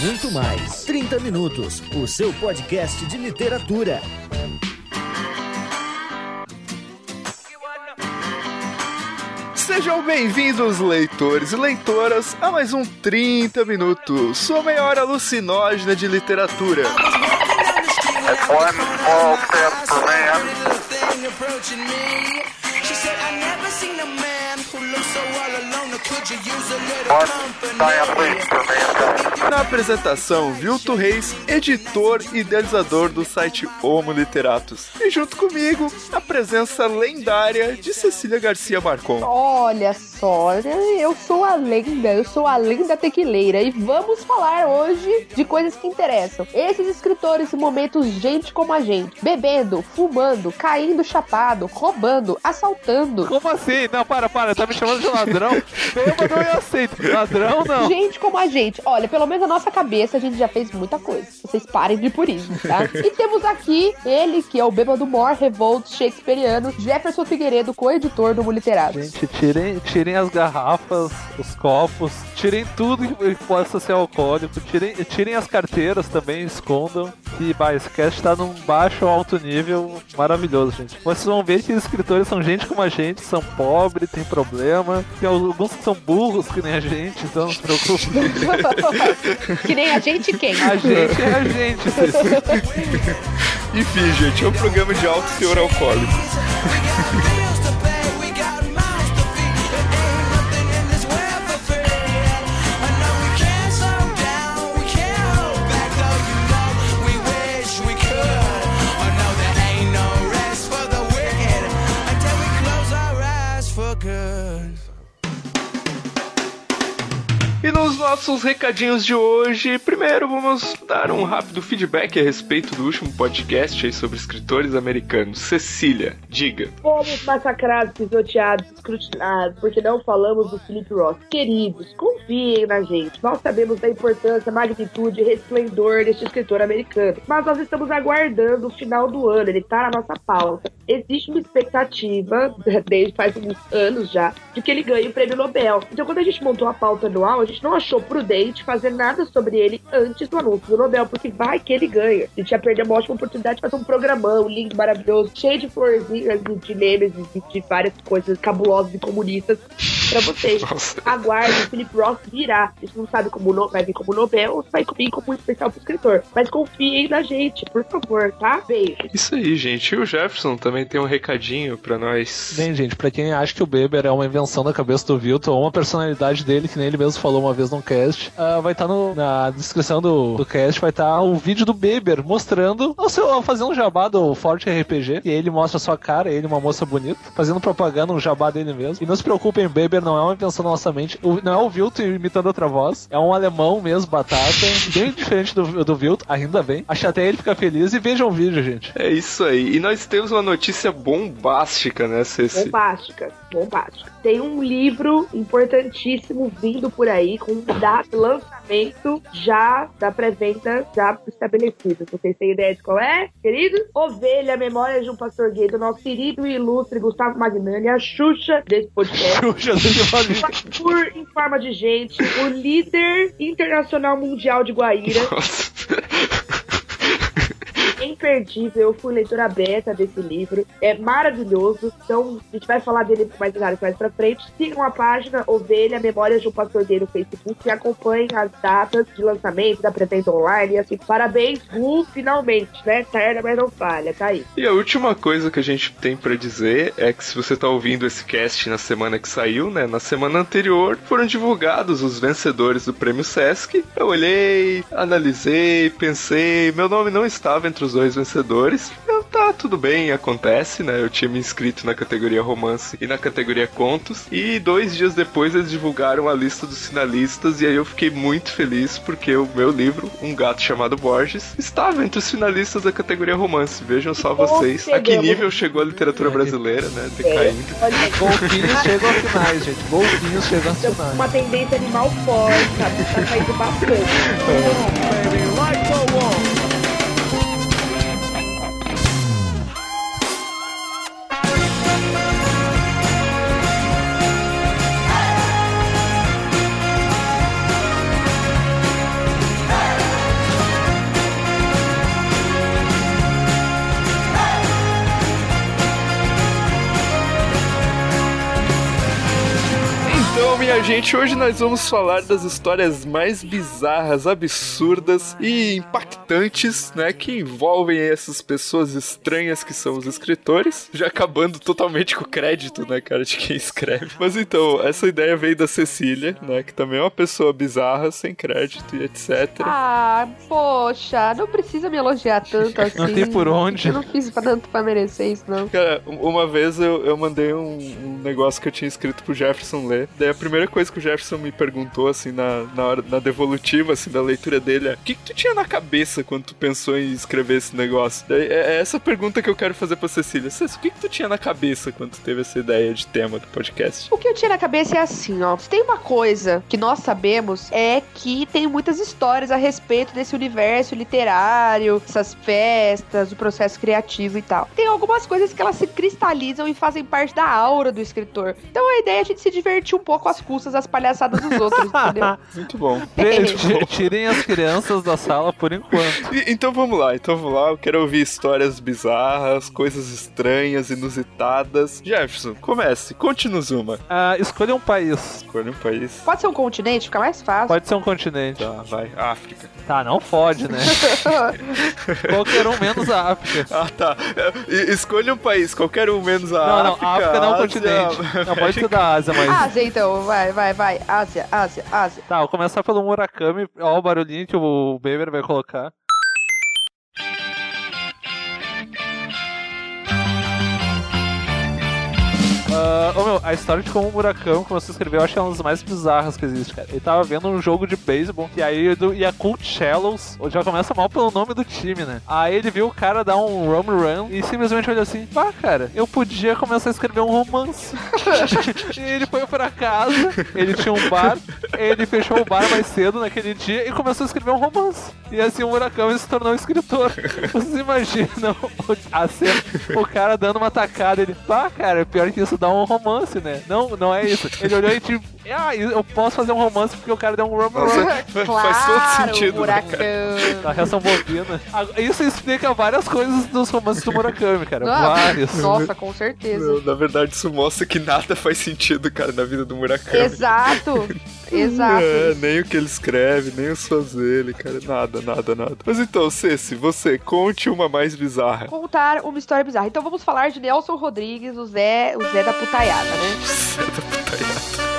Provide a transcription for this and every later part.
muito mais. 30 Minutos, o seu podcast de literatura. Sejam bem-vindos, leitores e leitoras, a mais um 30 Minutos, sua meia hora alucinógena de literatura. One small step for man. One giant leap for mankind. Na apresentação, Vilto Reis, editor e idealizador do site Homo Literatus. E junto comigo, a presença lendária de Cecília Garcia Marcon. Olha só, eu sou a lenda, eu sou a lenda tequileira e vamos falar hoje de coisas que interessam. Esses escritores em momentos gente como a gente, bebendo, fumando, caindo chapado, roubando, assaltando. Como assim? Não, para, para, tá me chamando de ladrão? Bêbado eu aceito, ladrão não. Gente como a gente. Olha, pelo menos na nossa cabeça a gente já fez muita coisa. Vocês parem de purismo, tá? e temos aqui ele, que é o bêbado mor revolt shakespeariano, Jefferson Figueiredo, co-editor do Muliterato. Gente, tirem, tirem as garrafas, os copos, tirem tudo que possa ser alcoólico, tirem, tirem as carteiras também, escondam. Que, bah, esse cast tá num baixo ou alto nível maravilhoso, gente. Vocês vão ver que os escritores são gente como a gente, são pobres, tem problema. Tem alguns que são burros, que nem a gente, então não se preocupe. que nem a gente quem? A gente é a gente. Enfim, gente, é um programa de alto teor alcoólico. nos nossos recadinhos de hoje, primeiro vamos dar um rápido feedback a respeito do último podcast aí sobre escritores americanos. Cecília, diga. Fomos massacrados, pisoteados, escrutinados, porque não falamos do Philip Roth. Queridos, confiem na gente. Nós sabemos da importância, magnitude e resplendor deste escritor americano. Mas nós estamos aguardando o final do ano, ele tá na nossa pauta. Existe uma expectativa, desde faz uns anos já, de que ele ganhe o prêmio Nobel. Então, quando a gente montou a pauta anual, a gente não achou prudente fazer nada sobre ele antes do anúncio do Nobel, porque vai que ele ganha. A gente ia perder uma ótima oportunidade de fazer um programão lindo, maravilhoso, cheio de florzinhas, de, memes de várias coisas cabulosas e comunistas pra vocês. Nossa. Aguardem, o Philip Roth virá. A gente não sabe como no- vai vir como Nobel ou se vai vir como um especial pro escritor. Mas confiem na gente, por favor, tá? Beijo. Isso aí, gente. E o Jefferson também tem um recadinho pra nós. Bem, gente, pra quem acha que o Beber é uma invenção da cabeça do Vilton ou uma personalidade dele, que nem ele mesmo falou uma vez num cast, ah, vai estar na descrição do, do cast, vai estar o vídeo do Beber mostrando o seu, fazendo um jabá do Forte RPG, e ele mostra a sua cara, ele, uma moça bonita, fazendo propaganda, um jabá dele mesmo. E não se preocupem, o Não é uma invenção da nossa mente, o- não é o Vilton imitando outra voz, é um alemão mesmo, batata, bem diferente do, do Vilton, ainda bem. Acho até ele fica feliz e vejam o vídeo, gente. É isso aí. E nós temos uma notícia bombástica, né, Ceci? Bombástica, bombástica. Tem um livro importantíssimo vindo por aí com data de lançamento já da pré-venda já estabelecida. Vocês têm ideia de qual é, queridos? Ovelha, Memórias de um Pastor Gay, do nosso querido e ilustre Gustavo Magnani, a Xuxa desse podcast. Xuxa, Por em forma de gente, o líder internacional mundial de Guaíra, Nossa. Imperdível. Eu fui leitora beta desse livro. É maravilhoso. Então, a gente vai falar dele mais detalhes mais pra frente. Sigam a página Ovelha Memórias de um Pastor Gay no Facebook e acompanhem as datas de lançamento da pré-venda online. E assim, parabéns, Gu, finalmente, né? Tarda, mas não falha. Tá aí. E a última coisa que a gente tem pra dizer é que se você tá ouvindo esse cast na semana que saiu, né, na semana anterior foram divulgados os vencedores do Prêmio Sesc. Eu olhei, analisei, pensei, meu nome não estava entre os dois vencedores. Eu, tá, tudo bem, acontece, né? Eu tinha me inscrito na categoria romance e na categoria contos. E dois dias depois eles divulgaram a lista dos finalistas e aí eu fiquei muito feliz porque o meu livro, Um Gato Chamado Borges, estava entre os finalistas da categoria romance. Vejam só bom vocês a que nível chegou a literatura brasileira, né? Decaindo. Golfinhos chegam a finais, gente. Golfinhos chegam a finais. Uma tendência animal forte, sabe? Tá caindo bastante. gente, hoje nós vamos falar das histórias mais bizarras, absurdas e impactantes, né, que envolvem essas pessoas estranhas que são os escritores, já acabando totalmente com o crédito, né, cara, de quem escreve. Mas então, essa ideia veio da Cecília, né, que também é uma pessoa bizarra, sem crédito e etc. Ah, poxa, não precisa me elogiar tanto assim. Não tem por onde. Eu não fiz tanto pra merecer isso, não. Cara, uma vez eu, eu mandei um, um negócio que eu tinha escrito pro Jefferson ler. Daí a primeira coisa que o Jefferson me perguntou, assim, na, na, hora, na devolutiva, assim, da leitura dele é: o que, que tu tinha na cabeça quando tu pensou em escrever esse negócio? É, é essa pergunta que eu quero fazer pra Cecília. Cecília, o que, que tu tinha na cabeça quando tu teve essa ideia de tema do podcast? O que eu tinha na cabeça é assim, ó. Se tem uma coisa que nós sabemos é que tem muitas histórias a respeito desse universo literário, essas festas, o processo criativo e tal. Tem algumas coisas que elas se cristalizam e fazem parte da aura do escritor. Então a ideia é a gente se divertir um pouco às custas das palhaçadas dos outros, entendeu? Muito bom. T- Tirem as crianças da sala por enquanto. E- então vamos lá, então vamos lá. Eu quero ouvir histórias bizarras, coisas estranhas, inusitadas. Jefferson, comece, conte-nos uma. Ah, escolha um país. Escolha um país. Pode ser um continente, fica mais fácil. Pode ser um continente. Tá, vai. África. Tá, não fode, né? Qualquer um menos a África. Ah, tá. É, Escolha um país, qualquer um menos a Não, não, África. a África não é um continente. Não, pode ser da Ásia, mas. Ásia, então, vai, vai, vai. Ásia, Ásia, Ásia. Tá, vou começar pelo Murakami. Ó, o barulhinho que o Beber vai colocar. Ah, ô meu, a história de como o Murakami começou a escrever, eu acho que é uma das mais bizarras que existe, cara. Ele tava vendo um jogo de beisebol, e aí do Yakult Shallows, já começa mal pelo nome do time, né? Aí ele viu o cara dar um home run e simplesmente olhou assim: pá, cara, eu podia começar a escrever um romance. e ele foi pra casa, ele tinha um bar, ele fechou o bar mais cedo naquele dia e começou a escrever um romance. E assim o Murakami se tornou um escritor. Vocês imaginam o- a cena, o cara dando uma tacada, ele, pá, cara, pior que isso dá um romance, né? Não, não é isso. Ele olhou e tipo, ah, eu posso fazer um romance porque o cara deu um. Nossa, fa- faz todo sentido, né, cara? Reação. Agora, Isso explica várias coisas dos romances do Murakami, cara. Ah, Vários. Nossa, com certeza. Na verdade, isso mostra que nada faz sentido, cara, na vida do Murakami. Exato. Exato. É, nem o que ele escreve, nem os fãs dele, cara. Nada, nada, nada. Mas então, Ceci, você, conte uma mais bizarra. Contar uma história bizarra. Então vamos falar de Nelson Rodrigues, o Zé, o Zé da putaiada, né? Você é da putaiada.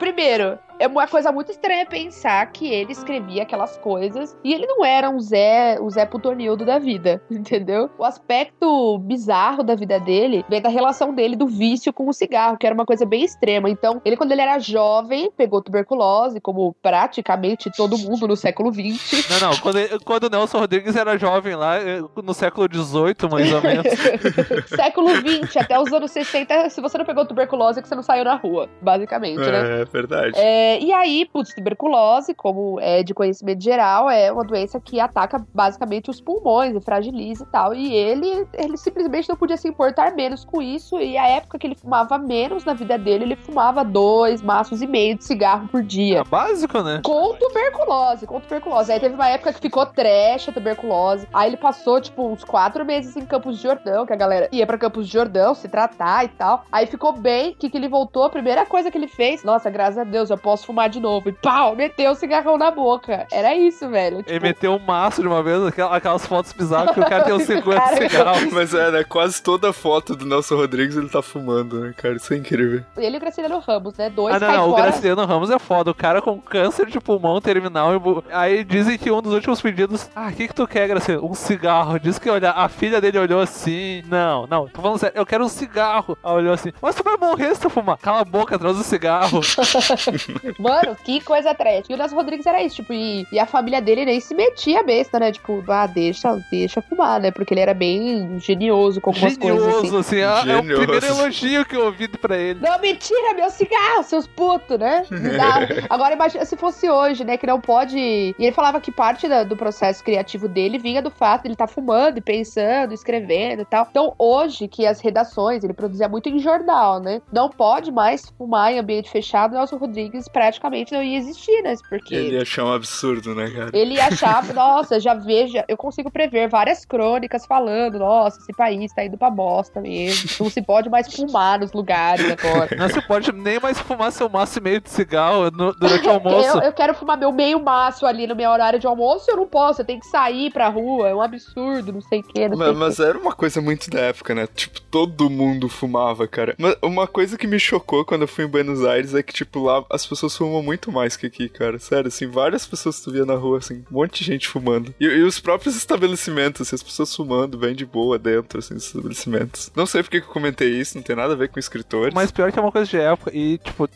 Primeiro, é uma coisa muito estranha pensar que ele escrevia aquelas coisas e ele não era um Zé, o Zé Putonildo da vida, entendeu? O aspecto bizarro da vida dele vem da relação dele do vício com o cigarro, que era uma coisa bem extrema. Então, ele quando ele era jovem, pegou tuberculose, como praticamente todo mundo no século XX. Não, não, quando, ele- quando o Nelson Rodrigues era jovem lá, eh, no século XVIII, mais ou menos. século XX, até os anos 60, se você não pegou tuberculose, é que você não saiu na rua, basicamente, né? É, verdade. É, e aí, putz, tuberculose, como é de conhecimento geral, é uma doença que ataca basicamente os pulmões e fragiliza e tal. E ele, ele simplesmente não podia se importar menos com isso. E a época que ele fumava menos na vida dele, ele fumava dois maços e meio de cigarro por dia. É básico, né? Com tuberculose, com tuberculose. Aí teve uma época que ficou trash a tuberculose. Aí ele passou, tipo, uns quatro meses em Campos de Jordão, que a galera ia pra Campos de Jordão se tratar e tal. Aí ficou bem, que que ele voltou, a primeira coisa que ele fez, nossa, graças a Deus, eu posso fumar de novo. E pau, meteu o cigarrão na boca. Era isso, velho. Ele Tipo, meteu um maço de uma vez, aquela- aquelas fotos bizarras que o cara tem uns 50 Cara, cigarros. Mas é, né? Quase toda foto do Nelson Rodrigues ele tá fumando, né, cara? Isso é incrível. ele e o Graciliano Ramos, né? Dois Ah, não, não, o. Graciliano Ramos é foda. O cara com câncer de pulmão terminal. e bu- Aí dizem que um dos últimos pedidos. Ah, o que, que tu quer, Graciliano? Um cigarro. Diz que olha, a filha dele olhou assim. Não, não, tô falando sério. Eu quero um cigarro. Aí olhou assim. Mas tu vai morrer se tu fumar. Cala a boca, traz o cigarro. Mano, que coisa trash. E o Nelson Rodrigues era isso, tipo, e, e a família dele nem se metia besta, né? Tipo, ah, deixa, deixa fumar, né? Porque ele era bem genioso com algumas coisas assim. Genioso, assim. ah, é o Genioso. primeiro elogio que eu ouvi pra ele. Não me tira meu cigarro, seus putos, né? Agora imagina se fosse hoje, né? Que não pode. E ele falava que parte da- do processo criativo dele vinha do fato de ele estar fumando e pensando, escrevendo e tal. Então, hoje, que as redações, ele produzia muito em jornal, né? Não pode mais fumar em ambiente fechado. Nelson Rodrigues praticamente não ia existir, né? Porque Ele ia achar um absurdo, né, cara? ele ia achar, nossa, já vejo, eu consigo prever várias crônicas falando, nossa, esse país tá indo pra bosta mesmo. Não se pode mais fumar nos lugares agora. Não se pode nem mais fumar seu maço e meio de cigarro no- durante o almoço. Eu, eu quero fumar meu meio maço ali no meu horário de almoço, eu não posso, eu tenho que sair pra rua, é um absurdo, não sei o que, não sei Mas, o quê. mas era uma coisa muito da época, né? Tipo, todo mundo fumava, cara. Mas uma coisa que me chocou quando eu fui em Buenos Aires é que, tipo, lá as pessoas fumam muito mais que aqui, cara. Sério, assim, várias pessoas tu via na rua, assim, um monte de gente fumando. E, e os próprios estabelecimentos, assim, as pessoas fumando bem de boa dentro, assim, dos estabelecimentos. Não sei porque que eu comentei isso, não tem nada a ver com escritores. Mas pior que é uma coisa de época. E, tipo,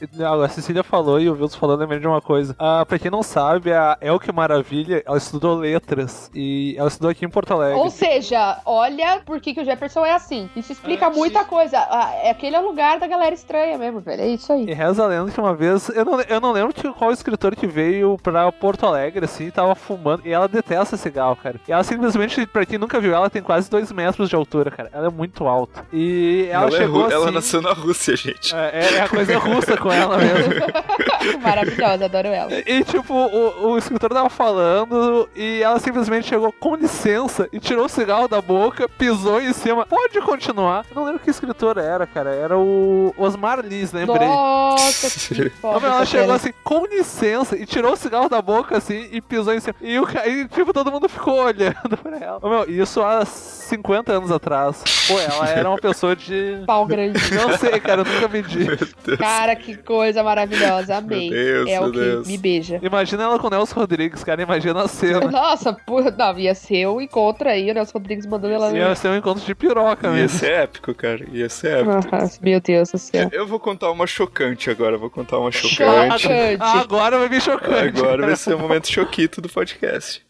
a Cecília falou e o Wilson falou, lembrei de uma coisa. Ah, pra quem não sabe, a Elke Maravilha, ela estudou letras. E ela estudou aqui em Porto Alegre. Ou seja, olha por que, que o Jefferson é assim. Isso explica Antes- muita coisa. Ah, é aquele é o lugar da galera estranha mesmo, velho. É isso aí. E reza a lenda que uma vez, eu não, eu não lembro que, qual escritor que veio pra Porto Alegre, assim, tava fumando, e ela detesta cigarro, cara. E ela simplesmente, pra quem nunca viu, ela tem quase dois metros de altura, cara. Ela é muito alta. E ela, ela, é chegou ela assim... nasceu na Rússia, gente. É, é a coisa russa com ela mesmo. Maravilhosa, adoro ela. E tipo, o, o escritor tava falando e ela simplesmente chegou com licença e tirou o cigarro da boca, pisou em cima. Pode continuar. Eu não lembro que escritor era, cara. Era o Osmar Liz, lembrei. Nossa, que Não, foda. mas ela essa chegou assim, com licença, e tirou o cigarro da boca, assim, e pisou em cima. E, o, ca- e tipo, todo mundo ficou olhando pra ela. Ô, meu, isso há 50 anos atrás. Pô, ela era uma pessoa de. Pau grande. Não sei, cara, eu nunca medi. Cara, que coisa maravilhosa. Amei. Meu Deus, é o que Deus. me beija. Imagina ela com o Nelson Rodrigues, cara, imagina a cena. Nossa, pô, não, ia ser o encontro aí, o Nelson Rodrigues mandando ela. Ia ser um encontro de piroca Ia mesmo. ser épico, cara. Ia ser épico. Ah, meu Deus do céu. Eu vou contar uma chocante agora, vou contar uma chocante. Chocante. Agora vai vir chocante. Agora vai ser o momento choquito do podcast.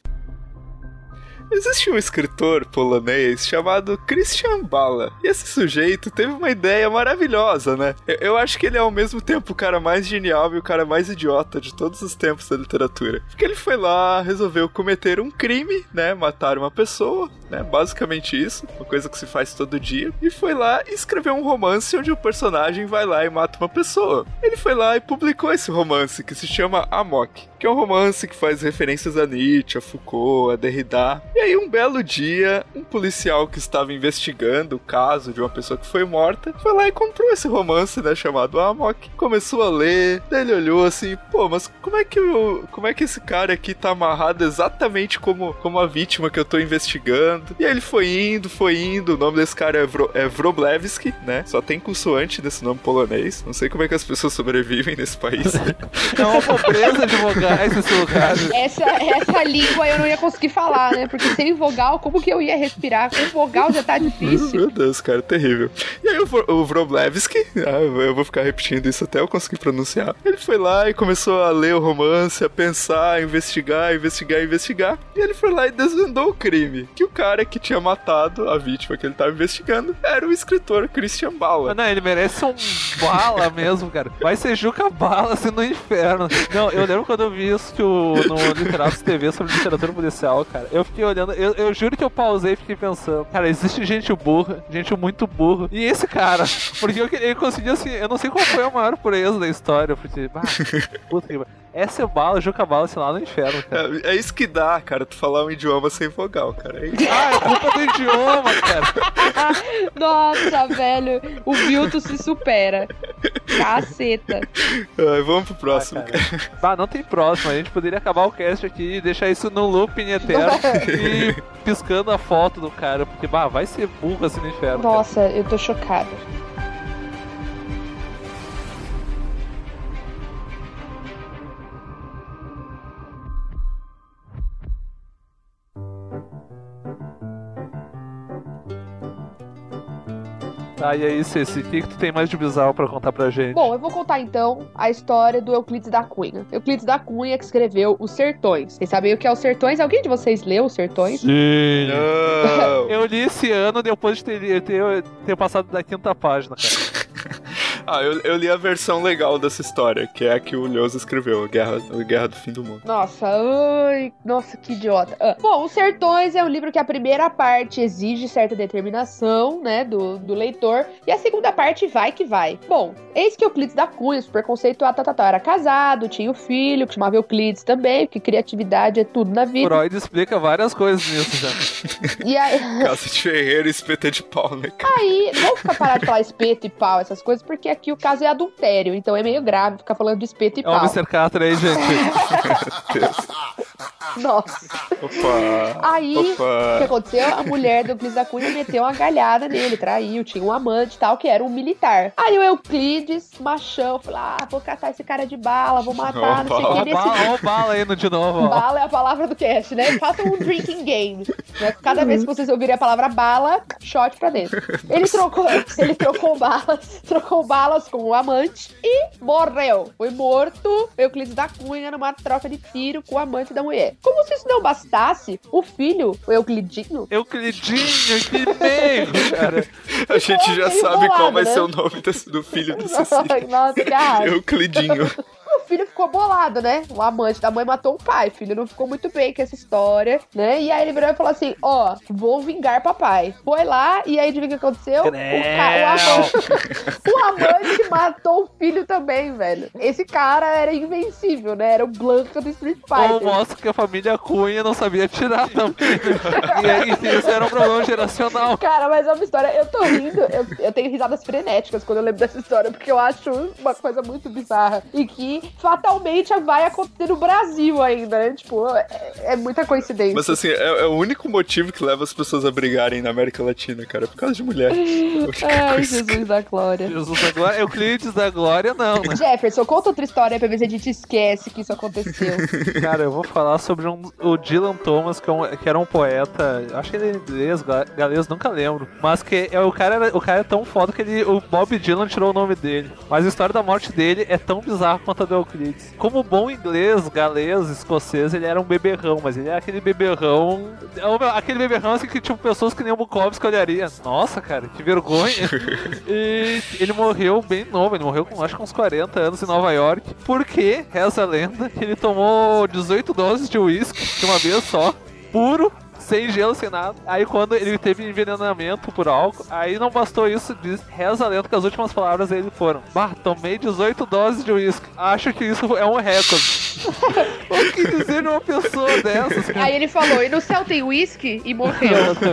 Existe um escritor polonês chamado Christian Bala. E esse sujeito teve uma ideia maravilhosa, né? Eu, eu acho que ele é ao mesmo tempo o cara mais genial e o cara mais idiota de todos os tempos da literatura. Porque ele foi lá, resolveu cometer um crime, né? Matar uma pessoa, né? Basicamente isso. Uma coisa que se faz todo dia. E foi lá e escreveu um romance onde o personagem vai lá e mata uma pessoa. Ele foi lá e publicou esse romance que se chama Amok. Que é um romance que faz referências a Nietzsche, a Foucault, a Derrida. E aí, um belo dia, um policial que estava investigando o caso de uma pessoa que foi morta foi lá e comprou esse romance, né? Chamado Amok. Começou a ler, daí ele olhou assim: pô, mas como é que, o, como é que esse cara aqui tá amarrado exatamente como, como a vítima que eu tô investigando? E aí ele foi indo, foi indo. O nome desse cara é, Vro, é Wroblewski, né? Só tem consoante desse nome polonês. Não sei como é que as pessoas sobrevivem nesse país. É uma pobreza de Essa, essa língua eu não ia conseguir falar, né? Porque sem vogal, como que eu ia respirar? Com vogal já tá difícil. Meu Deus, cara, terrível. E aí o, o Wroblewski, ah, eu vou ficar repetindo isso até eu conseguir pronunciar. Ele foi lá e começou a ler o romance, a pensar, a investigar, investigar, investigar. E ele foi lá e desvendou o crime. Que o cara que tinha matado a vítima que ele tava investigando era o escritor Christian Bala. Não, ele merece um bala mesmo, cara. Vai ser Juca Bala assim no inferno. Não, eu lembro quando eu vi isso no Literatos TV sobre literatura policial, cara. Eu fiquei olhando, eu, eu juro que eu pausei e fiquei pensando, cara, existe gente burra, gente muito burra. E esse cara, porque eu, ele conseguiu assim, eu não sei qual foi a maior proeza da história, porque, bah, puta que. Essa é bala, Juca Bala, assim, lá no inferno, cara. É, é isso que dá, cara, tu falar um idioma sem vogal, cara. É isso. Ah, é culpa do idioma, cara. Nossa, velho. O Vilto se supera. Caceta. Ai, vamos pro próximo, Ah, cara. cara. Bah, não tem próximo. A gente poderia acabar o cast aqui e deixar isso no looping eterno e piscando a foto do cara, porque bah, vai ser burro assim no inferno. cara. Nossa, eu tô chocada. Tá, e aí, Ceci, o que, que tu tem mais de bizarro pra contar pra gente? Bom, eu vou contar então a história do Euclides da Cunha. Euclides da Cunha que escreveu Os Sertões. Vocês sabem o que é Os Sertões? Alguém de vocês leu Os Sertões? Sim. Não! Eu li esse ano depois de ter, ter, ter passado da quinta página, cara. Ah, eu, eu li a versão legal dessa história, que é a que o Lhoso escreveu, a Guerra, a Guerra do Fim do Mundo. Nossa, ai, nossa, que idiota. Ah, bom, Os Sertões é um livro que a primeira parte exige certa determinação, né, do, do leitor, e a segunda parte vai que vai. Bom, eis que Euclides da Cunha, super conceituado, tá, tá, tá, era casado, tinha um filho, que chamava Euclides também, porque criatividade é tudo na vida. Freud explica várias coisas nisso já. E aí, Casa de Ferreira e espeta de pau, né, cara? aí, vamos ficar parar de falar espeto e pau, essas coisas, porque aqui o caso é adultério, então é meio grave ficar falando de espeto e É o pau. Mr. Catra aí, gente. Nossa. Opa! Aí, o que Opa! aconteceu? A mulher do Euclides da Cunha meteu uma galhada nele, traiu, tinha um amante e tal, que era um militar. Aí o Euclides, machão, falou: ah, vou catar esse cara de bala, vou matar, não sei o que. bala, Nesse... ó, bala aí no de novo, ó. Bala é a palavra do cast, né? Faça um drinking game. né? Cada vez que vocês ouvirem a palavra bala, shot pra dentro. Ele trocou, ele trocou balas, trocou balas com o amante e morreu. Foi morto Euclides da Cunha numa troca de tiro com o amante da mulher. Como se isso não bastasse, o filho, o Euclidinho, Euclidinho, que meio, cara. A gente já sabe qual vai né? ser o nome desse- do filho do Cecília. Nossa, que raiva. Euclidinho. O filho ficou bolado, né? O amante da mãe matou o pai. O filho não ficou muito bem com essa história, né? E aí ele virou e falou assim: Ó, vou vingar papai. Foi lá e aí adivinha o que aconteceu? O, ca- o, amante, o amante matou o filho também, velho. Esse cara era invencível, né? Era o Blanca do Street Ou Fighter. mostra que a família Cunha não sabia tirar também. e aí, isso era um problema geracional. Cara, mas é uma história. Eu tô rindo, eu, eu tenho risadas frenéticas quando eu lembro dessa história, porque eu acho uma coisa muito bizarra. E que fatalmente vai acontecer no Brasil ainda, né? Tipo, é, é muita coincidência. Mas assim, é, é o único motivo que leva as pessoas a brigarem na América Latina, cara. É por causa de mulher. Ai, que- Jesus da glória. Jesus da Glória, Euclides da Glória, não, né? Jefferson, conta outra história pra ver se a gente esquece que isso aconteceu. Cara, eu vou falar sobre um- o Dylan Thomas, que, é um- que era um poeta, acho que ele é inglês, ga- galês, nunca lembro. Mas que é, o, cara era, o cara é tão foda que ele, o Bob Dylan tirou o nome dele. Mas a história da morte dele é tão bizarra quanto a do Euclides. Como bom inglês, galês, escocês, ele era um beberrão, mas ele é aquele beberrão. é aquele beberrão assim que tipo pessoas que nem o Bukowski olharia. Nossa, cara, que vergonha. e ele morreu bem novo, ele morreu com acho que uns 40 anos em Nova York. Porque, reza a lenda, que ele tomou 18 doses de uísque de uma vez só, puro. Sem gelo, sem nada. Aí quando ele teve envenenamento por álcool, aí não bastou isso, diz, reza a lenda que as últimas palavras dele foram Bah, tomei 18 doses de uísque. Acho que isso é um recorde. o que dizer de uma pessoa dessas? cara? Aí ele falou, e no céu tem uísque? E morreu.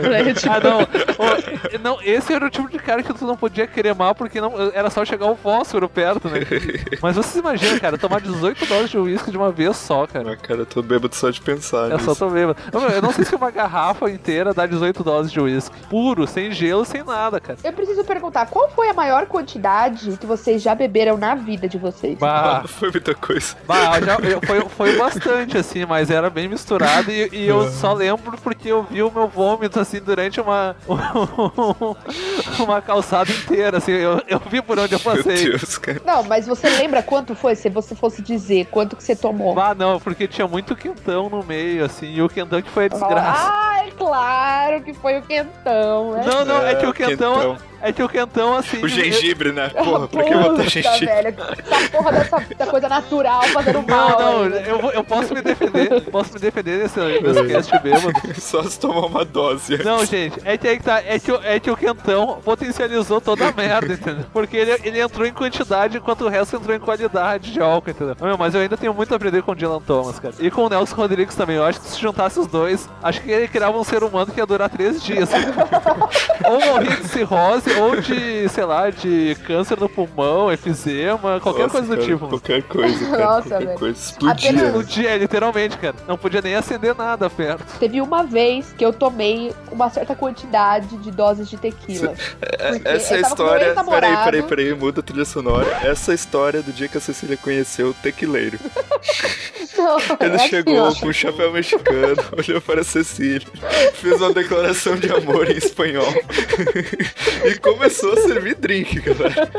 Né, tipo, Ah, não. Ô, não. Esse era o tipo de cara que tu não podia querer mal porque não, era só chegar um fósforo perto, né? Mas vocês imaginam, cara, tomar 18 doses de uísque de uma vez só, cara. Ah, cara, eu tô bêbado só de pensar É só nisso. tô bêbado. Eu não sei se uma garrafa inteira dá 18 doses de uísque. Puro, sem gelo, sem nada, cara. Eu preciso perguntar, qual foi a maior quantidade que vocês já beberam na vida de vocês? Bah, Foi muita coisa. bah já, eu- foi, foi bastante, assim, mas era bem misturado e, e eu só lembro porque eu vi o meu vômito, assim, durante uma, uma calçada inteira, assim, eu, eu vi por onde eu Meu passei. Deus, cara. Não, mas você lembra quanto foi? Se você fosse dizer quanto que você tomou. Ah, não, porque tinha muito quentão no meio, assim, e o quentão que foi a desgraça. Ah, é claro que foi o quentão, né? Não, não, é, É, que o quentão, quentão. é que o quentão, assim... O gengibre, né? Porra, pra que botar gengibre? velho, essa porra dessa, coisa natural fazendo mal. Não, não, eu, eu posso me defender, posso me defender desse, desse cast bêbado. Só se tomar uma dose. antes. Não, gente, é que, aí que tá, é, que, o- é que o Quentão potencializou toda a merda, entendeu? Porque ele, ele entrou em quantidade enquanto o resto entrou em qualidade de álcool, entendeu? Meu, mas eu ainda tenho muito a aprender com o Dylan Thomas, cara. E com o Nelson Rodrigues também. Eu acho que se juntasse os dois, acho que ele criava um ser humano que ia durar três dias. ou morria de cirrose, ou de, sei lá, de câncer no pulmão, efizema, qualquer Nossa, coisa do cara, tipo. Qualquer coisa, cara. Nossa, qualquer velho. coisa. Explodia. Apenas- né? No dia, literalmente, cara. Não podia nem acender nada perto. Teve uma vez que eu tomei uma certa quantidade de doses de tequila. Essa é eu a tava com meu história. Peraí, peraí, peraí, muda a trilha sonora. Essa é história do dia que a Cecília conheceu o tequileiro. Não, Ele é assim, chegou ó. com um chapéu mexicano, olhou para a Cecília, fez uma declaração de amor em espanhol e começou a servir drink, galera.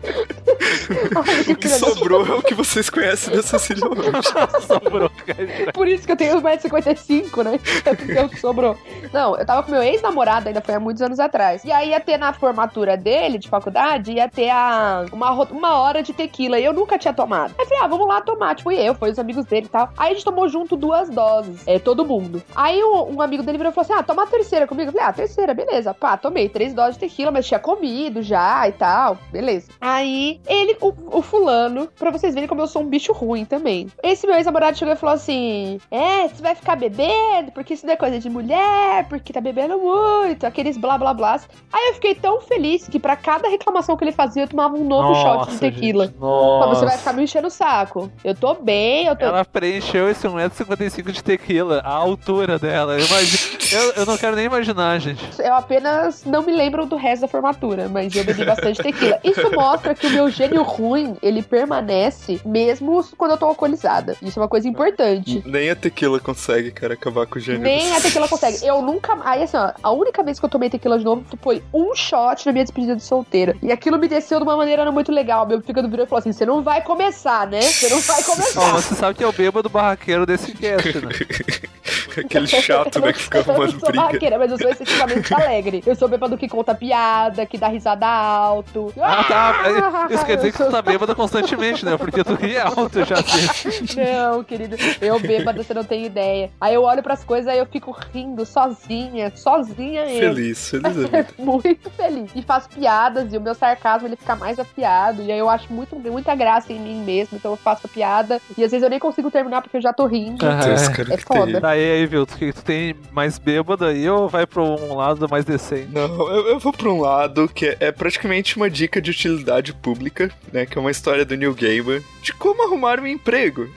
Que O que sobrou é o que vocês conhecem da Cecília Rocha. Sobrou, cara. Por isso que eu tenho 1,55m, né? É porque eu sobrou. Não, eu tava com meu ex-namorado, ainda foi há muitos anos atrás. E aí ia ter na formatura dele, de faculdade, ia ter a, uma, uma hora de tequila. E eu nunca tinha tomado. Aí eu falei, ah, vamos lá tomar. Tipo, e eu, foi os amigos dele e tal. Aí a gente tomou junto duas doses. É, todo mundo. Aí um, um amigo dele virou e falou assim: ah, toma a terceira comigo. Eu falei, ah, terceira, beleza. Pá, tomei três doses de tequila, mas tinha comido já e tal. Beleza. Aí ele, o, o fulano, pra vocês verem como eu sou um bicho ruim também. Esse meu ex-namorado chegou e falou assim: É, você vai ficar bebendo, porque isso não é coisa de mulher, porque tá bebendo muito, aqueles blá blá blá. Aí eu fiquei tão feliz que pra cada reclamação que ele fazia, eu tomava um novo shot de tequila. gente, Nossa. Mas você vai ficar me enchendo o saco. Eu tô bem, eu tô. Ela preencheu esse 1,55m de tequila, a altura dela. Eu, imagino, eu, eu não quero nem imaginar, gente. Eu apenas não me lembro do resto da formatura, mas eu bebi bastante tequila. Isso mostra que o meu gênio ruim, ele permanece mesmo quando eu tô alcoolizada. Isso é uma coisa importante. Nem a tequila consegue, cara, acabar com o gênio. Nem a tequila consegue. Eu nunca. Aí, assim, ó, a única vez que eu tomei tequila de novo foi um shot na minha despedida de solteira. E aquilo me desceu de uma maneira não muito legal. Meu fígado virou e falou assim: você não vai começar, né? Você não vai começar. você sabe que é o bêbado barraqueiro desse cast, né? Aquele chato, Eu né, que fica eu arrumando não sou barraqueira, mas eu sou excessivamente alegre. Eu sou bêbado que conta piada, que dá risada alto. Ah, tá. Isso quer dizer que tu tá bêbado constantemente, né? Porque tu ri alto já assim. Não, querido, eu bêbada, você não tem ideia. Aí eu olho pras coisas, aí eu fico rindo sozinha, sozinha eu. Feliz, feliz. Muito feliz. E faço piadas, e o meu sarcasmo ele fica mais afiado. E aí eu acho muito, muita graça em mim mesmo. Então eu faço a piada. E às vezes eu nem consigo terminar porque eu já tô rindo. Deus, cara, É que foda. Daí aí, viu? Tu, que tu tem mais bêbado aí ou vai pra um lado mais decente? Não, eu, eu vou pra um lado que é, é praticamente uma dica de utilidade pública, né? Que é uma história do Neil Gaiman de como arrumar um emprego.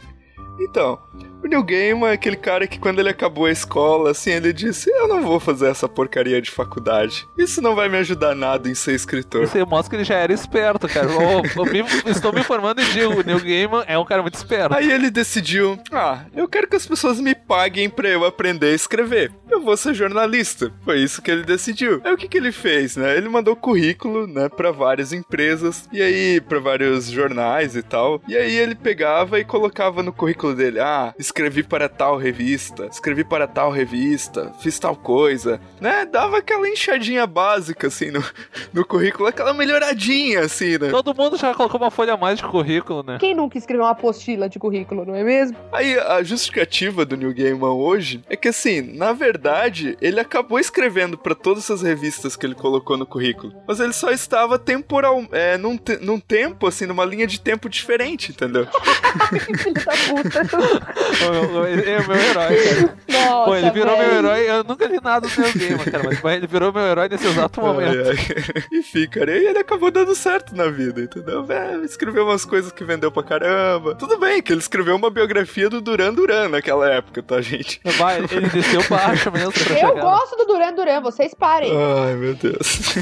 Então, o Neil Gaiman é aquele cara que quando ele acabou a escola, assim, ele disse, eu não vou fazer essa porcaria de faculdade. Isso não vai me ajudar nada em ser escritor. Isso aí mostra que ele já era esperto, cara. Eu, eu me- estou me informando e digo, o Neil Gaiman é um cara muito esperto. Aí ele decidiu, ah, eu quero que as pessoas me paguem pra eu aprender a escrever. Eu vou ser jornalista. Foi isso que ele decidiu. Aí o que que ele fez, né? Ele mandou currículo, né, pra várias empresas e aí pra vários jornais e tal. E aí ele pegava e colocava no currículo dele, ah, escrevi para tal revista, escrevi para tal revista, fiz tal coisa, né? Dava aquela inchadinha básica assim no, no currículo, aquela melhoradinha assim, né? Todo mundo já colocou uma folha a mais de currículo, né? Quem nunca escreveu uma apostila de currículo, não é mesmo? Aí a justificativa do New Gaiman hoje é que assim, na verdade, ele acabou escrevendo pra todas essas revistas que ele colocou no currículo, mas ele só estava temporal, é, num, te- num tempo assim, numa linha de tempo diferente, entendeu? Filho da puta. Ele é meu herói, cara. Nossa, Pô, ele virou velho. meu herói. Eu nunca li nada do Neil Gaiman, cara, mas mas ele virou meu herói nesse exato momento. Ai, ai. Enfim, cara, e ele acabou dando certo na vida, entendeu? É, escreveu umas coisas que vendeu pra caramba. Tudo bem que ele escreveu uma biografia do Duran Duran naquela época, tá, gente? Vai, ele desceu baixo mesmo pra Eu chegar. gosto do Duran Duran, vocês parem. Ai, meu Deus.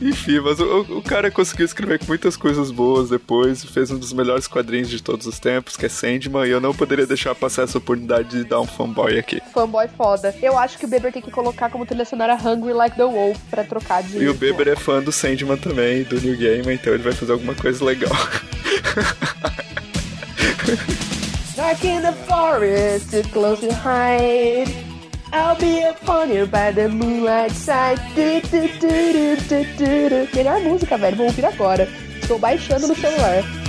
Enfim, mas o, o cara conseguiu escrever muitas coisas boas depois, fez um dos melhores quadrinhos de todos os tempos, que é Sandman, e eu não poderia deixar passar essa oportunidade de dar um fanboy aqui. Fanboy foda. Eu acho que o Beber tem que colocar como trilha sonora Hungry Like the Wolf pra trocar de. E o Beber é fã do Sandman também, do New Game, então ele vai fazer alguma coisa legal. Dark in the forest, close to hide. I'll be upon you by the moonlight side. Du, du, du. Melhor música, velho. Vou ouvir agora. Estou baixando no celular.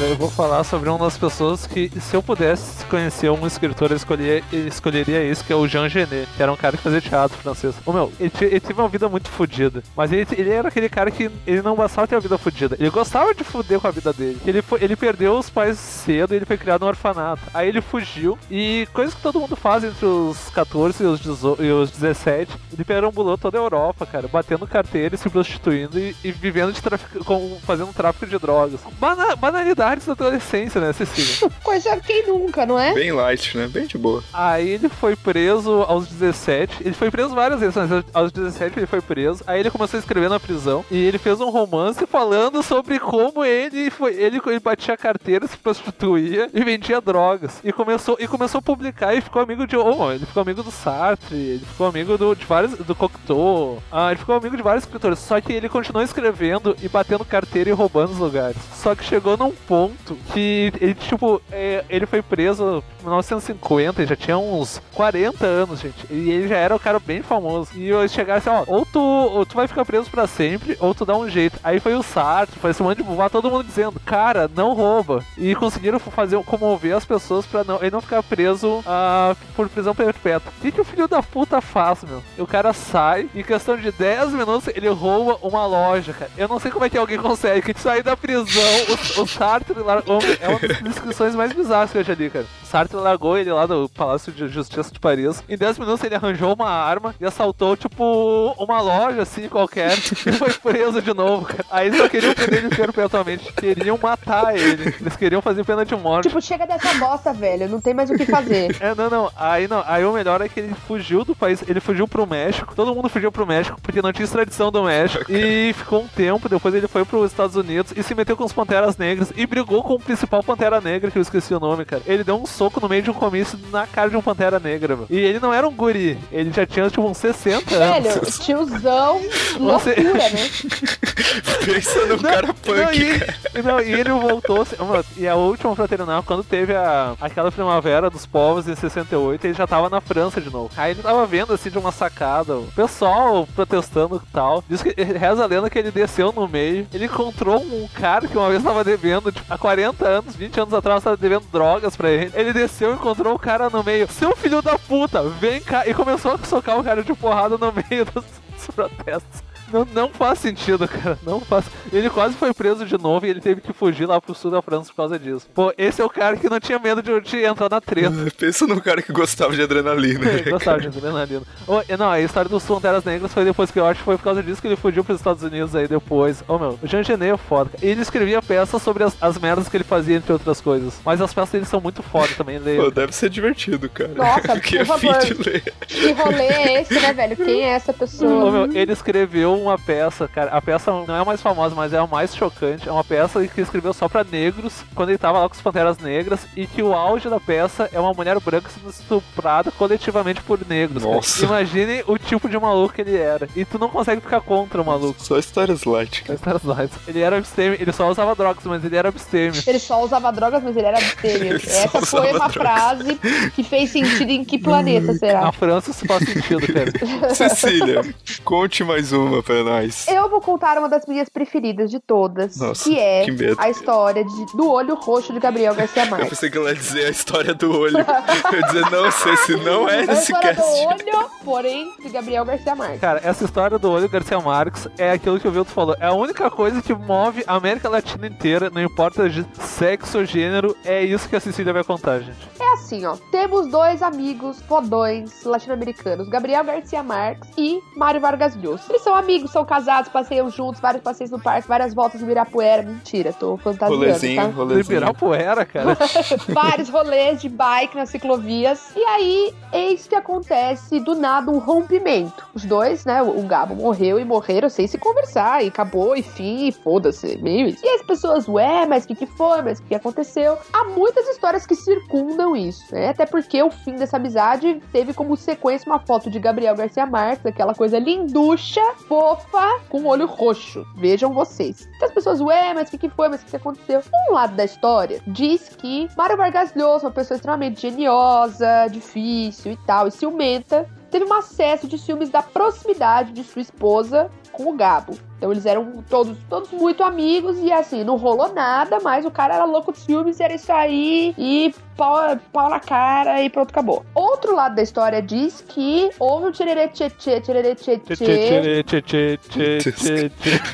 Cara, eu vou falar sobre uma das pessoas que, se eu pudesse conhecer um escritor, eu escolheria, escolheria esse, que é o Jean Genet, que era um cara que fazia teatro francês. Ô meu, ele, ele teve uma vida muito fodida, mas ele, ele era aquele cara que ele não bastava ter a vida fodida, ele gostava de foder com a vida dele. Ele, foi, ele perdeu os pais cedo ele foi criado no orfanato. Aí ele fugiu e coisas que todo mundo faz entre os 14 e os, 18 e os 17, ele perambulou toda a Europa, cara, batendo carteira se prostituindo e, e vivendo de tráfico, com, fazendo tráfico de drogas. Bana- banalidades da adolescência, né, Cecília? Coisa quem nunca, não é? Bem light, né? Bem de boa. Aí ele foi preso aos 17. Ele foi preso várias vezes, mas aos 17 ele foi preso. Aí ele começou a escrever na prisão. E ele fez um romance falando sobre como ele foi. Ele, ele batia carteira, se prostituía e vendia drogas. E começou, e começou a publicar e ficou amigo de. Oh, ele ficou amigo do Sartre, ele ficou amigo do, de vários. do Cocteau. Ah, ele ficou amigo de vários escritores. Só que ele continuou escrevendo e batendo carteira e roubando os lugares. Só que chegou num ponto que ele, tipo, é, ele foi preso em 1950, ele já tinha uns 40 anos, gente. E ele já era um cara bem famoso. E eles chegaram assim, ó, ou tu, ou tu vai ficar preso pra sempre, ou tu dá um jeito. Aí foi o Sartre, foi esse monte de bobá, todo mundo dizendo, cara, não rouba. E conseguiram fazer, comover as pessoas pra não, ele não ficar preso ah, por prisão perpétua. O que, que o filho da puta faz, meu? E o cara sai, em questão de 10 minutos, ele rouba uma loja, cara. Eu não sei como é que alguém consegue sair da prisão. O, o Sartre. É uma das descrições mais bizarras que eu já li, cara. Sartre largou ele lá do Palácio de Justiça de Paris. Em 10 minutos ele arranjou uma arma e assaltou, tipo, uma loja assim qualquer. e foi preso de novo, cara. Aí eles não queriam prender ele perpetuamente. Queriam matar ele. Eles queriam fazer pena de morte. Tipo, chega dessa bosta, velho. Não tem mais o que fazer. É, não, não. Aí não. Aí o melhor é que ele fugiu do país. Ele fugiu pro México. Todo mundo fugiu pro México porque não tinha extradição do México. E ficou um tempo. Depois ele foi pros Estados Unidos e se meteu com os Panteras Negras e brigou com o principal Pantera Negra, que eu esqueci o nome, cara. Ele deu um soco no meio de um comício na cara de um Pantera Negra, meu. E ele não era um guri. Ele já tinha, tipo, uns 60 anos. Velho, tiozão, loucura, né? Pensa no cara Não, punk, e, cara. não, e ele voltou. assim, mano, E a última fraternal, quando teve a, aquela primavera dos povos em 68, ele já tava na França de novo. Aí ele tava vendo assim de uma sacada, o pessoal protestando e tal. Diz que reza a lenda que ele desceu no meio. Ele encontrou um cara que uma vez tava devendo, tipo, há 40 anos, 20 anos atrás, tava devendo drogas pra ele. Ele desceu e encontrou o cara no meio. Seu filho da puta, vem cá. E começou a socar o cara de porrada no meio dos, dos protestos. Não, não faz sentido, cara. Não faz. Ele quase foi preso de novo e ele teve que fugir lá pro sul da França por causa disso. Pô, esse é o cara que não tinha medo de, de entrar na treta. Pensa no cara que gostava de adrenalina. né, Ele Gostava de adrenalina. E não, a história dos Panteras Negras foi depois que eu acho que foi por causa disso que ele fugiu pros Estados Unidos aí depois. Ô meu, o Jean Genet é foda. Ele escrevia peças sobre as, as merdas que ele fazia, entre outras coisas. Mas as peças dele são muito foda também. Pô, Leio. deve ser divertido, cara. Nossa, que por é fim favor. de ler. Que rolê é esse, né, velho? Quem é essa Ô, pessoa? meu, ele escreveu uma peça, cara. A peça não é a mais famosa, mas é a mais chocante. É uma peça que escreveu só pra negros, quando ele tava lá com as Panteras Negras, e que o auge da peça é uma mulher branca sendo estuprada coletivamente por negros. cara. Nossa. Imagine o tipo de maluco que ele era. E tu não consegue ficar contra o maluco. Só histórias light, cara. Stars Lights. Ele era abstêmio, ele só usava drogas, mas ele era abstêmio. Ele só usava drogas, mas ele era abstêmio. Ele só Essa foi uma drogas. frase que fez sentido em que planeta será? Na França isso faz sentido, cara. Cecília, conte mais uma pra nós. Eu vou contar uma das minhas preferidas de todas, Nossa, que é que a história de- do olho roxo de Gabriel Garcia Eu Marques. pensei que ela ia dizer a história do olho. Eu ia dizer, não sei se não é a nesse história do cast. olho, porém, de Gabriel Garcia Marques. Cara, essa história do olho Garcia Marques é aquilo que o Vilto falou. É a única coisa que move a América Latina inteira, não importa de sexo ou gênero, é isso que a Cecília vai contar, gente. É assim, ó. Temos dois amigos fodões latino-americanos, Gabriel Garcia Marques e Mário Vargas Llosa. Eles são amigos, são casados, passeiam juntos, vários passeios no parque, várias voltas no Ibirapuera. Mentira, tô fantasiando, Rolezinho, tá? rolezinho. Liberar poeira, cara. vários rolês de bike nas ciclovias. E aí, eis que acontece do nada um rompimento. Os dois, né? O Gabo morreu e morreram sem se conversar. E acabou, e fim, e foda-se. Meio isso. E as pessoas, ué, mas o que, que foi? Mas o que, que aconteceu? Há muitas histórias que circundam isso, né? Até porque o fim dessa amizade teve como sequência uma foto de Gabriel Garcia Marques, aquela coisa linducha, fofa, com olho roxo. Vejam vocês. Então as pessoas, ué, mas o que, que foi? Mas o que, que aconteceu? Um lado da história diz que Mário Vargas Llosa, uma pessoa extremamente geniosa, difícil e tal, e ciumenta, teve um acesso de ciúmes da proximidade de sua esposa com o Gabo. Então eles eram todos, todos muito amigos e assim, não rolou nada, mas o cara era louco de ciúmes, era isso aí e pau, pau na cara e pronto, acabou. Outro lado da história diz que houve um tchererê tchê tchê, tchererê tchê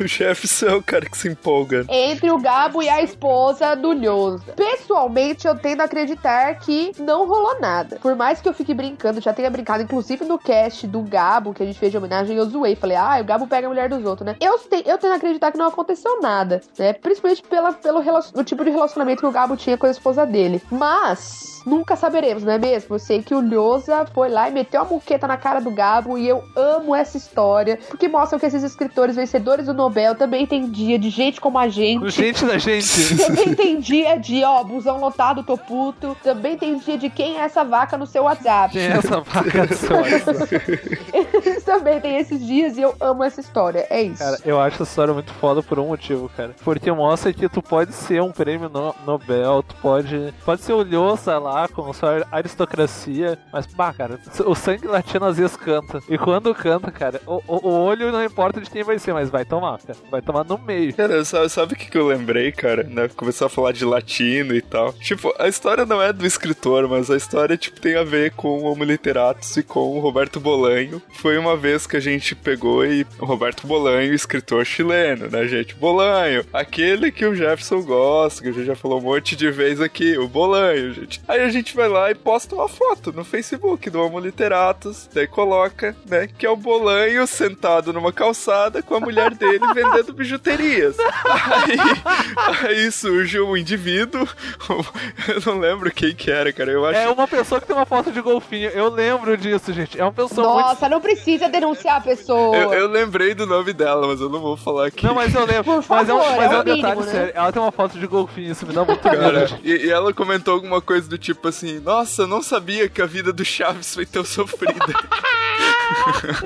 o Jefferson é o cara que se empolga. entre o Gabo e a esposa do Nhosa. Pessoalmente, eu tendo a acreditar que não rolou nada. Por mais que eu fique brincando, já tenha brincado, inclusive no cast do Gabo, que a gente fez de homenagem, eu zoei. Falei, ah, o Gabo pega a mulher dos outros, né? Eu, te, eu tendo a acreditar que não aconteceu nada, né? Principalmente pela, pelo relacion- o tipo de relacionamento que o Gabo tinha com a esposa dele. Mas. Nunca saberemos, não é mesmo? Eu sei que o Lhosa foi lá e meteu a muqueta na cara do Gabo e eu amo essa história, porque mostra que esses escritores vencedores do Nobel também tem dia de gente como a gente. Gente da gente. Também tem dia de, ó, busão lotado, tô puto. Também tem dia de quem é essa vaca no seu WhatsApp. Quem é essa vaca do seu Eles também tem esses dias e eu amo essa história. É isso. Cara, eu acho essa história muito foda por um motivo, cara. Porque mostra que tu pode ser um prêmio no- Nobel, tu pode. Pode ser o Lhosa lá, com sua aristocracia. Mas, pá, cara, o sangue latino às vezes canta. E quando canta, cara, o, o- o olho não importa de quem vai ser, mas vai tomar, cara. Vai tomar no meio. Cara, sabe, sabe o que, que eu lembrei, cara? Né? Começou a falar de latino e tal. Tipo, a história não é do escritor, mas a história, tipo, tem a ver com o Homo Literatus e com o Roberto Bolanho. Foi uma vez que a gente pegou e... O Roberto Bolanho, escritor chileno, né, gente? Bolanho, aquele que o Jefferson gosta, que a gente já falou um monte de vezes aqui, o Bolanho, gente. Aí a gente vai lá e posta uma foto no Facebook do Homo Literatus, daí coloca, né, que é o Bolanho sentado numa calçada com a mulher dele vendendo bijuterias. Aí, aí surge um indivíduo, eu não lembro quem que era, cara, eu acho... É uma pessoa que tem uma foto de golfinho. Eu lembro disso, gente. É uma pessoa muito. Nossa, não precisa denunciar a pessoa. Eu, eu lembrei do nome dela, mas eu não vou falar aqui. Não, mas eu lembro. Por mas é um, mas é é um mínimo, detalhe né? sério. Ela tem uma foto de golfinho, isso me dá muito Cara, medo. e, e ela comentou alguma coisa do tipo assim: Nossa, eu não sabia que a vida do Chaves foi tão sofrida.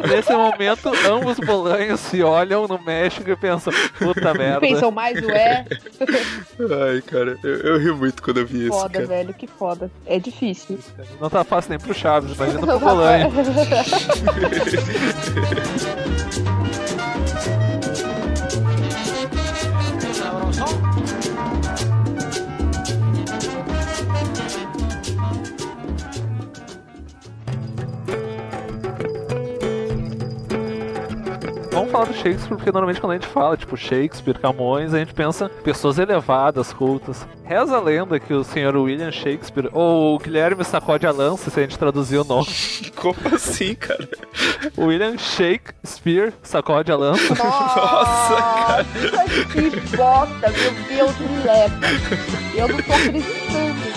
Nesse momento, ambos bolanhos se olham no México e pensam, puta merda. Pensam mais o é. Ai, cara, eu, eu ri muito quando eu vi isso, Foda, velho, que foda. É difícil. Não tá fácil nem pro Chaves, imagina pro bolanho. Vamos falar do Shakespeare, porque normalmente quando a gente fala, tipo, Shakespeare, Camões, a gente pensa em pessoas elevadas, cultas. Reza a lenda que o senhor William Shakespeare, ou o Guilherme Sacode a Lança, se a gente traduzir o nome, Como assim, cara? o William Shakespeare Sacode a Lança, Nossa, cara. Que bosta, meu Deus, me leva. Eu não tô acreditando.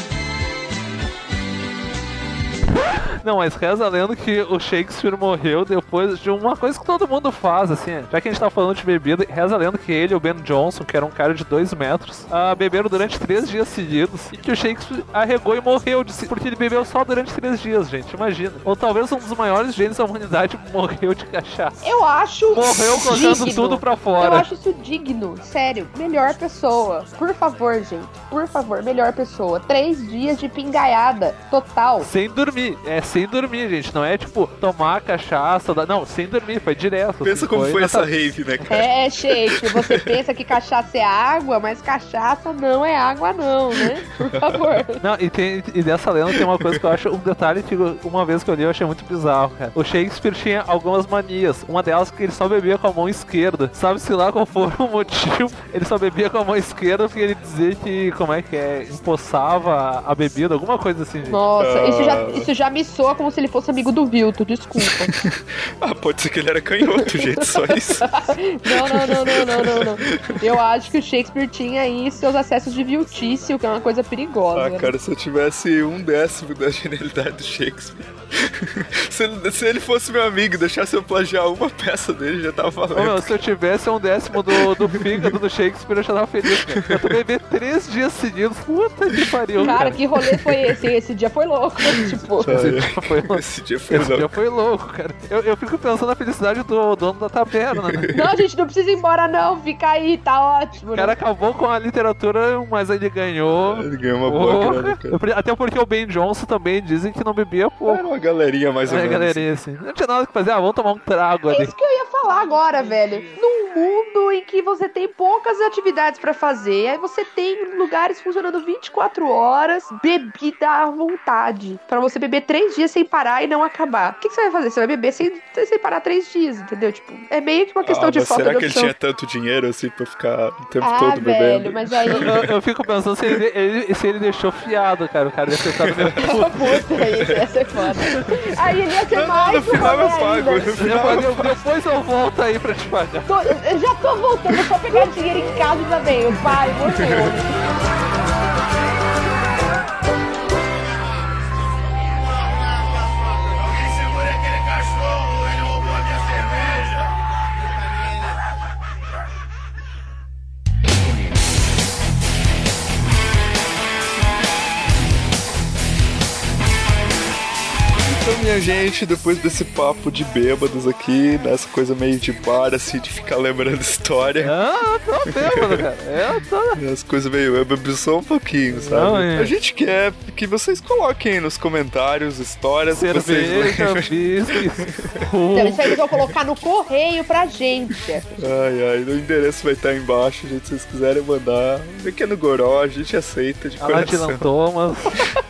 Não, mas reza a lenda que o Shakespeare morreu depois de uma coisa que todo mundo faz, assim. Já que a gente tá falando de bebida, reza a lenda que ele e o Ben Johnson, que era um cara de dois metros, ah, beberam durante três dias seguidos e que o Shakespeare arregou e morreu, de si- porque ele bebeu só durante três dias, gente, imagina. Ou talvez um dos maiores gênios da humanidade morreu de cachaça. Eu acho. Morreu colocando digno. tudo pra Eu fora. acho isso digno. Sério, melhor pessoa. Por favor, gente. Por favor, melhor pessoa. Três dias de pingaiada total. Sem dormir, é sem dormir, gente. Não é tipo tomar cachaça, não, sem dormir, foi direto. Pensa assim, como foi na essa rave, né, cara? É, Shake, você pensa que cachaça é água, mas cachaça não é água, não, né? Por favor. Não, e, tem, e dessa lenda tem uma coisa que eu acho, um detalhe que uma vez que eu li eu achei muito bizarro, cara. O Shakespeare tinha algumas manias. Uma delas que ele só bebia com a mão esquerda. Sabe-se lá qual for o motivo, ele só bebia com a mão esquerda porque ele dizia que, como é que é, empoçava a bebida, alguma coisa assim, gente. Nossa, isso já, Ah. isso já me soa como se ele fosse amigo do Vilto, desculpa. Ah, pode ser que ele era canhoto, gente, só isso. Não, não, não, não, não, não, não. Eu acho que o Shakespeare tinha aí seus acessos de viltício, que é uma coisa perigosa. Ah, cara, se eu tivesse um décimo da genialidade do Shakespeare. se, ele, se ele fosse meu amigo e deixasse eu plagiar uma peça dele, já tava Ô, meu, se eu tivesse um décimo do, do fígado do Shakespeare, eu já tava feliz, cara. Eu tô beber três dias seguidos. Puta que pariu, Cara, cara. que rolê foi esse? Esse dia foi louco. tipo, Esse dia foi louco. Esse dia foi Esse dia louco. foi louco, cara. Eu, eu fico pensando na felicidade do dono da taberna, né? não, gente, não precisa ir embora, não. Fica aí, tá ótimo. O cara né? acabou com a literatura, mas ele ganhou. Ele ganhou uma boa grana, cara. Até porque o Ben Johnson também dizem que não bebia pouco. Era uma galerinha mais ou É, menos. galerinha, assim. Não tinha nada que fazer, ah, vamos tomar um trago É ali. isso que eu ia falar agora, velho. Num mundo em que você tem poucas atividades pra fazer, aí você tem lugares funcionando 24 horas, bebida à vontade, Pra você beber três dias sem parar e não acabar. O que, que você vai fazer? Você vai beber sem, sem parar três dias, entendeu? Tipo, é meio que uma questão Ah, de falta será de que ele tinha tanto dinheiro assim pra ficar o tempo Ah, todo velho, bebendo? mas aí. Eu, eu fico pensando se ele, ele- se ele deixou fiado, cara. O cara deve ter ficado meio puto. Puta, isso ia ser foda. Aí ele ia ser Não, não, mais no um final eu pago. ainda. No final Depois, eu- volto aí pra te pagar. Tô- eu já tô voltando só pegar dinheiro em casa também. Eu pai, morreu. Minha gente, depois desse papo de bêbados aqui, nessa coisa meio de bar, assim, de ficar lembrando história, Ah, tô bêbado, cara. Eu tô. as coisas meio. Eu bebi só um pouquinho, sabe? Não, é. A gente quer que vocês coloquem aí nos comentários histórias que vocês Então, isso aí eles vão colocar no correio pra gente. Ai, ai, o endereço vai estar embaixo, gente. Se vocês quiserem mandar, um pequeno goró, a gente aceita de a coração. Dylan Thomas,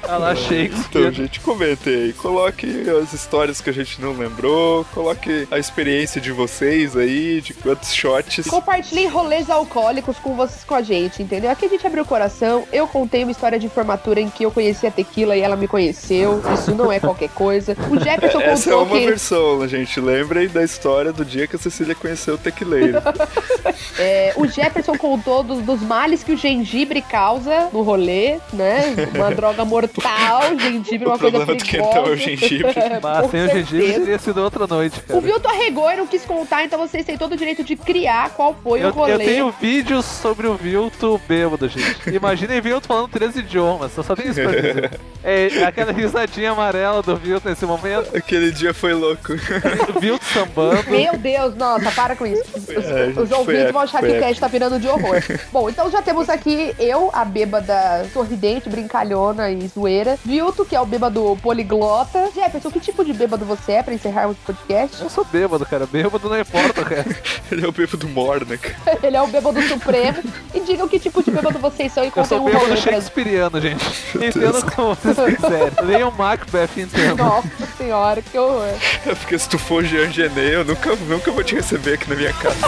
a lá Então, Shakespeare. gente, comentem aí. Coloque as histórias que a gente não lembrou. Coloque a experiência de vocês aí, de quantos shots. Compartilhem rolês alcoólicos com vocês com a gente, entendeu? Aqui a gente abriu o coração. Eu contei uma história de formatura em que eu conheci a tequila e ela me conheceu. Isso não é qualquer coisa. O Jefferson Essa é contou uma que. versão, gente. Lembrem da história do dia que a Cecília conheceu o tequileiro. É, o Jefferson contou dos, dos males que o gengibre causa no rolê, né? Uma droga mortal, gengibre uma O coisa problema do perigosa. quentão é o gengibre. Mas Com sem o gengibre certeza. teria sido outra noite, cara. O Vilto arregou e não quis contar, então vocês têm todo o direito de criar qual foi o Eu, rolê. eu tenho vídeos sobre o Vilto bêbado, gente. Imaginem Vilto falando três idiomas, eu só tenho isso pra dizer. É, aquela risadinha amarela do Vilto nesse momento, Aquele dia foi louco. o Vilto sambando. Meu Deus, nossa, para com isso. Os, É, os foi ouvintes vão achar que o cast tá virando de horror. Bom, então já temos aqui eu, a bêbada sorridente, brincalhona e zoeira. Vilto, que é o bêbado poliglota. Jefferson, que tipo de bêbado você é pra encerrarmos o podcast? Eu sou bêbado, cara. Bêbado não importa o resto. Ele é o bêbado Mornak. Ele é o bêbado supremo. E digam que tipo de bêbado vocês são e Eu sou um bêbado shakespeariano, gente. Entendam como vocês quiserem. Leiam Macbeth e entendam. Nossa senhora, que horror. É porque se tu for Jean Genet, eu nunca, nunca vou te receber aqui na minha casa.